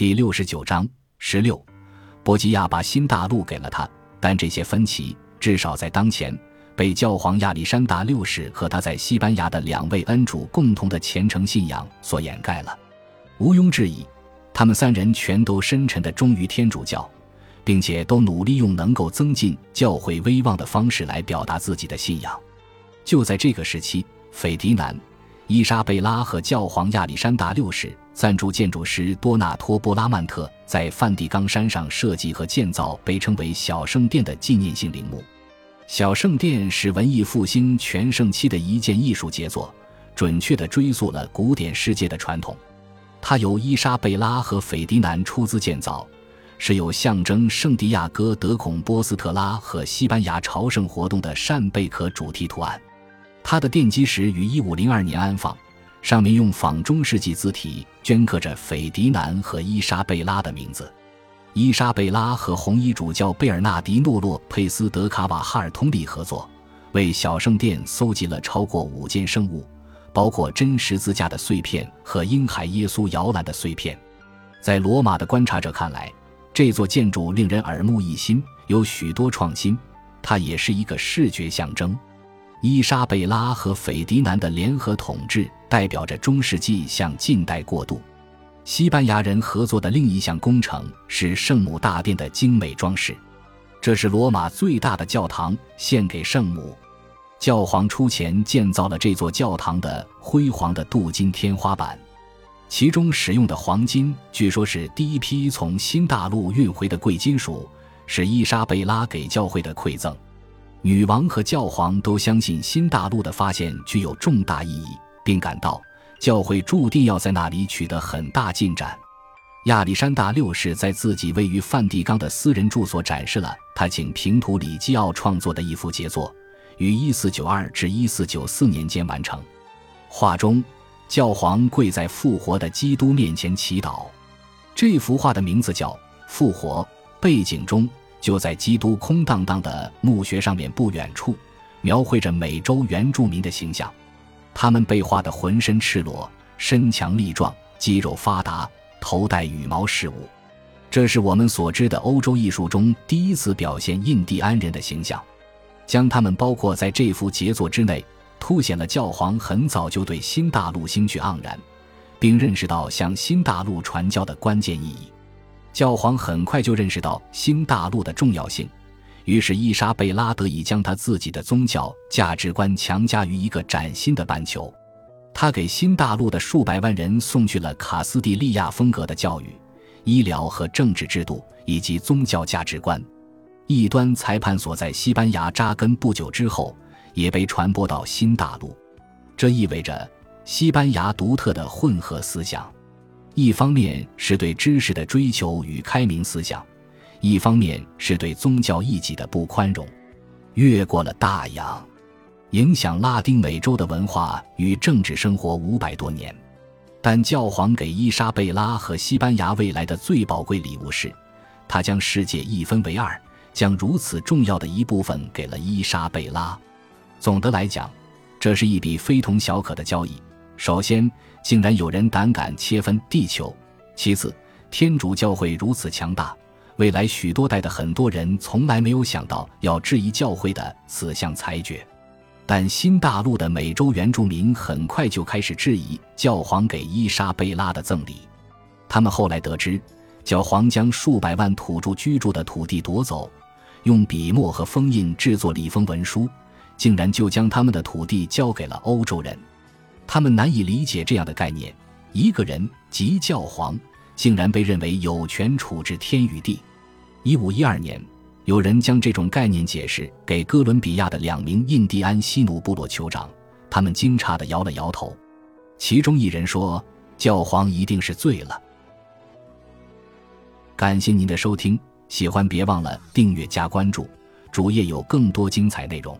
第六十九章十六，波吉亚把新大陆给了他，但这些分歧至少在当前被教皇亚历山大六世和他在西班牙的两位恩主共同的虔诚信仰所掩盖了。毋庸置疑，他们三人全都深沉地忠于天主教，并且都努力用能够增进教会威望的方式来表达自己的信仰。就在这个时期，斐迪南、伊莎贝拉和教皇亚历山大六世赞助建筑师多纳托·布拉曼特在梵蒂冈山上设计和建造被称为“小圣殿”的纪念性陵墓。小圣殿是文艺复兴全盛期的一件艺术杰作，准确地追溯了古典世界的传统。它由伊莎贝拉和斐迪南出资建造，是有象征圣地亚哥德孔波斯特拉和西班牙朝圣活动的扇贝壳主题图案。它的奠基石于1502年安放，上面用仿中世纪字体镌刻着斐迪南和伊莎贝拉的名字。伊莎贝拉和红衣主教贝尔纳迪诺·洛佩斯·德卡瓦哈尔通力合作，为小圣殿搜集了超过五件生物。包括真十字架的碎片和婴孩耶稣摇篮的碎片，在罗马的观察者看来，这座建筑令人耳目一新，有许多创新。它也是一个视觉象征。伊莎贝拉和斐迪南的联合统治代表着中世纪向近代过渡。西班牙人合作的另一项工程是圣母大殿的精美装饰，这是罗马最大的教堂，献给圣母。教皇出钱建造了这座教堂的辉煌的镀金天花板，其中使用的黄金据说是第一批从新大陆运回的贵金属，是伊莎贝拉给教会的馈赠。女王和教皇都相信新大陆的发现具有重大意义，并感到教会注定要在那里取得很大进展。亚历山大六世在自己位于梵蒂冈的私人住所展示了他请平图里基奥创作的一幅杰作。于一四九二至一四九四年间完成。画中，教皇跪在复活的基督面前祈祷。这幅画的名字叫《复活》。背景中，就在基督空荡荡的墓穴上面不远处，描绘着美洲原住民的形象。他们被画得浑身赤裸，身强力壮，肌肉发达，头戴羽毛饰物。这是我们所知的欧洲艺术中第一次表现印第安人的形象。将他们包括在这幅杰作之内，凸显了教皇很早就对新大陆兴趣盎然，并认识到向新大陆传教的关键意义。教皇很快就认识到新大陆的重要性，于是伊莎贝拉得以将他自己的宗教价值观强加于一个崭新的半球。他给新大陆的数百万人送去了卡斯蒂利亚风格的教育、医疗和政治制度以及宗教价值观。异端裁判所在西班牙扎根不久之后，也被传播到新大陆。这意味着西班牙独特的混合思想：一方面是对知识的追求与开明思想，一方面是对宗教异己的不宽容。越过了大洋，影响拉丁美洲的文化与政治生活五百多年。但教皇给伊莎贝拉和西班牙未来的最宝贵礼物是，他将世界一分为二。将如此重要的一部分给了伊莎贝拉。总的来讲，这是一笔非同小可的交易。首先，竟然有人胆敢切分地球；其次，天主教会如此强大，未来许多代的很多人从来没有想到要质疑教会的此项裁决。但新大陆的美洲原住民很快就开始质疑教皇给伊莎贝拉的赠礼。他们后来得知，教皇将数百万土著居住的土地夺走。用笔墨和封印制作礼封文书，竟然就将他们的土地交给了欧洲人。他们难以理解这样的概念：一个人即教皇，竟然被认为有权处置天与地。一五一二年，有人将这种概念解释给哥伦比亚的两名印第安西努部落酋长，他们惊诧地摇了摇头。其中一人说：“教皇一定是醉了。”感谢您的收听。喜欢别忘了订阅加关注，主页有更多精彩内容。